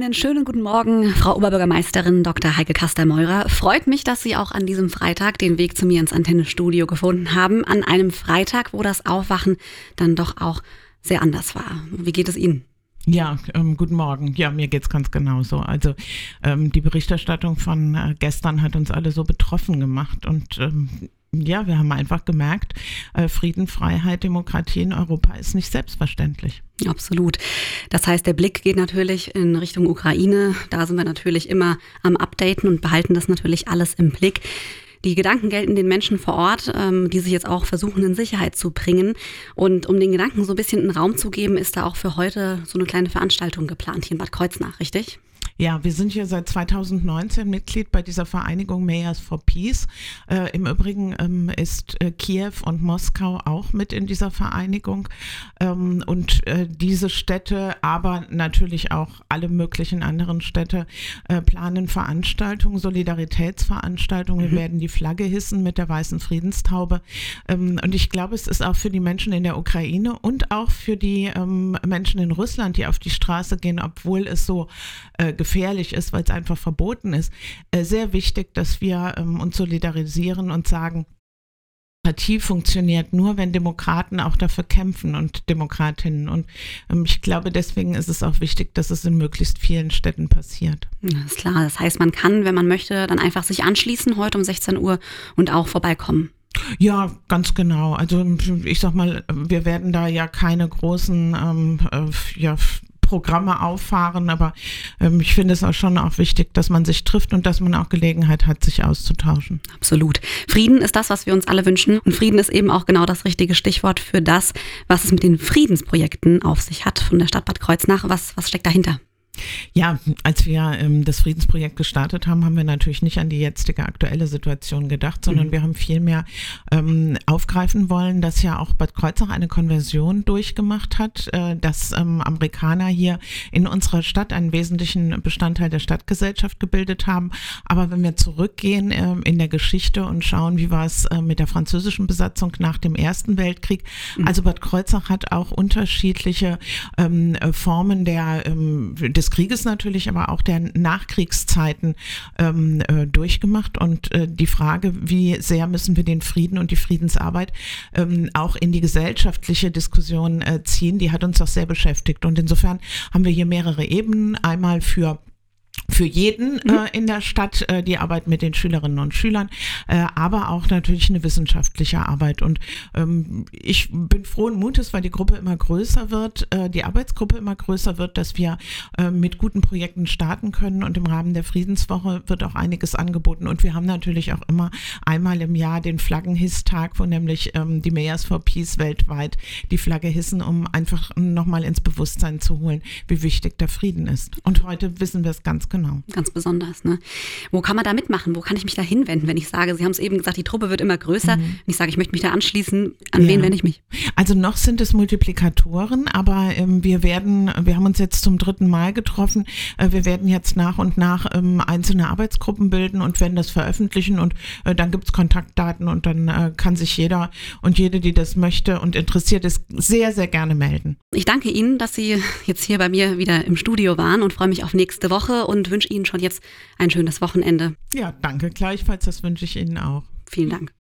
Einen schönen guten Morgen, Frau Oberbürgermeisterin Dr. Heike Kaster-Meurer. Freut mich, dass Sie auch an diesem Freitag den Weg zu mir ins Antennestudio gefunden haben. An einem Freitag, wo das Aufwachen dann doch auch sehr anders war. Wie geht es Ihnen? Ja, ähm, guten Morgen. Ja, mir geht's ganz genauso. Also ähm, die Berichterstattung von äh, gestern hat uns alle so betroffen gemacht und ähm, ja, wir haben einfach gemerkt, äh, Frieden, Freiheit, Demokratie in Europa ist nicht selbstverständlich. Absolut. Das heißt, der Blick geht natürlich in Richtung Ukraine. Da sind wir natürlich immer am Updaten und behalten das natürlich alles im Blick. Die Gedanken gelten den Menschen vor Ort, ähm, die sich jetzt auch versuchen, in Sicherheit zu bringen. Und um den Gedanken so ein bisschen in Raum zu geben, ist da auch für heute so eine kleine Veranstaltung geplant hier in Bad Kreuznach, richtig? Ja, wir sind hier seit 2019 Mitglied bei dieser Vereinigung Mayors for Peace. Äh, Im Übrigen ähm, ist äh, Kiew und Moskau auch mit in dieser Vereinigung. Ähm, und äh, diese Städte, aber natürlich auch alle möglichen anderen Städte, äh, planen Veranstaltungen, Solidaritätsveranstaltungen. Mhm. Wir werden die Flagge hissen mit der weißen Friedenstaube. Ähm, und ich glaube, es ist auch für die Menschen in der Ukraine und auch für die ähm, Menschen in Russland, die auf die Straße gehen, obwohl es so äh, gefährlich ist, weil es einfach verboten ist, äh, sehr wichtig, dass wir ähm, uns solidarisieren und sagen, Demokratie funktioniert nur, wenn Demokraten auch dafür kämpfen und Demokratinnen. Und ähm, ich glaube, deswegen ist es auch wichtig, dass es in möglichst vielen Städten passiert. Ja, ist klar. Das heißt, man kann, wenn man möchte, dann einfach sich anschließen heute um 16 Uhr und auch vorbeikommen. Ja, ganz genau. Also ich sag mal, wir werden da ja keine großen ähm, äh, ja, Programme auffahren, aber ähm, ich finde es auch schon auch wichtig, dass man sich trifft und dass man auch Gelegenheit hat, sich auszutauschen. Absolut. Frieden ist das, was wir uns alle wünschen und Frieden ist eben auch genau das richtige Stichwort für das, was es mit den Friedensprojekten auf sich hat von der Stadt Bad Kreuznach. Was, was steckt dahinter? Ja, als wir ähm, das Friedensprojekt gestartet haben, haben wir natürlich nicht an die jetzige aktuelle Situation gedacht, sondern mhm. wir haben vielmehr ähm, aufgreifen wollen, dass ja auch Bad Kreuznach eine Konversion durchgemacht hat, äh, dass ähm, Amerikaner hier in unserer Stadt einen wesentlichen Bestandteil der Stadtgesellschaft gebildet haben. Aber wenn wir zurückgehen äh, in der Geschichte und schauen, wie war es äh, mit der französischen Besatzung nach dem Ersten Weltkrieg, mhm. also Bad Kreuznach hat auch unterschiedliche ähm, Formen der, ähm, des des Krieges natürlich, aber auch der Nachkriegszeiten ähm, äh, durchgemacht. Und äh, die Frage, wie sehr müssen wir den Frieden und die Friedensarbeit ähm, auch in die gesellschaftliche Diskussion äh, ziehen, die hat uns auch sehr beschäftigt. Und insofern haben wir hier mehrere Ebenen. Einmal für für jeden mhm. äh, in der Stadt äh, die Arbeit mit den Schülerinnen und Schülern, äh, aber auch natürlich eine wissenschaftliche Arbeit. Und ähm, ich bin frohen Mutes, weil die Gruppe immer größer wird, äh, die Arbeitsgruppe immer größer wird, dass wir äh, mit guten Projekten starten können. Und im Rahmen der Friedenswoche wird auch einiges angeboten. Und wir haben natürlich auch immer einmal im Jahr den Flaggenhisstag, wo nämlich ähm, die Mayors for Peace weltweit die Flagge hissen, um einfach nochmal ins Bewusstsein zu holen, wie wichtig der Frieden ist. Und heute wissen wir es ganz genau. Ganz besonders. Ne? Wo kann man da mitmachen? Wo kann ich mich da hinwenden, wenn ich sage, Sie haben es eben gesagt, die Truppe wird immer größer. Mhm. Und ich sage, ich möchte mich da anschließen. An ja. wen wende ich mich? Also noch sind es Multiplikatoren, aber ähm, wir werden, wir haben uns jetzt zum dritten Mal getroffen. Äh, wir werden jetzt nach und nach ähm, einzelne Arbeitsgruppen bilden und werden das veröffentlichen und äh, dann gibt es Kontaktdaten und dann äh, kann sich jeder und jede, die das möchte und interessiert ist, sehr, sehr gerne melden. Ich danke Ihnen, dass Sie jetzt hier bei mir wieder im Studio waren und freue mich auf nächste Woche und und wünsche Ihnen schon jetzt ein schönes Wochenende. Ja, danke gleichfalls. Das wünsche ich Ihnen auch. Vielen Dank.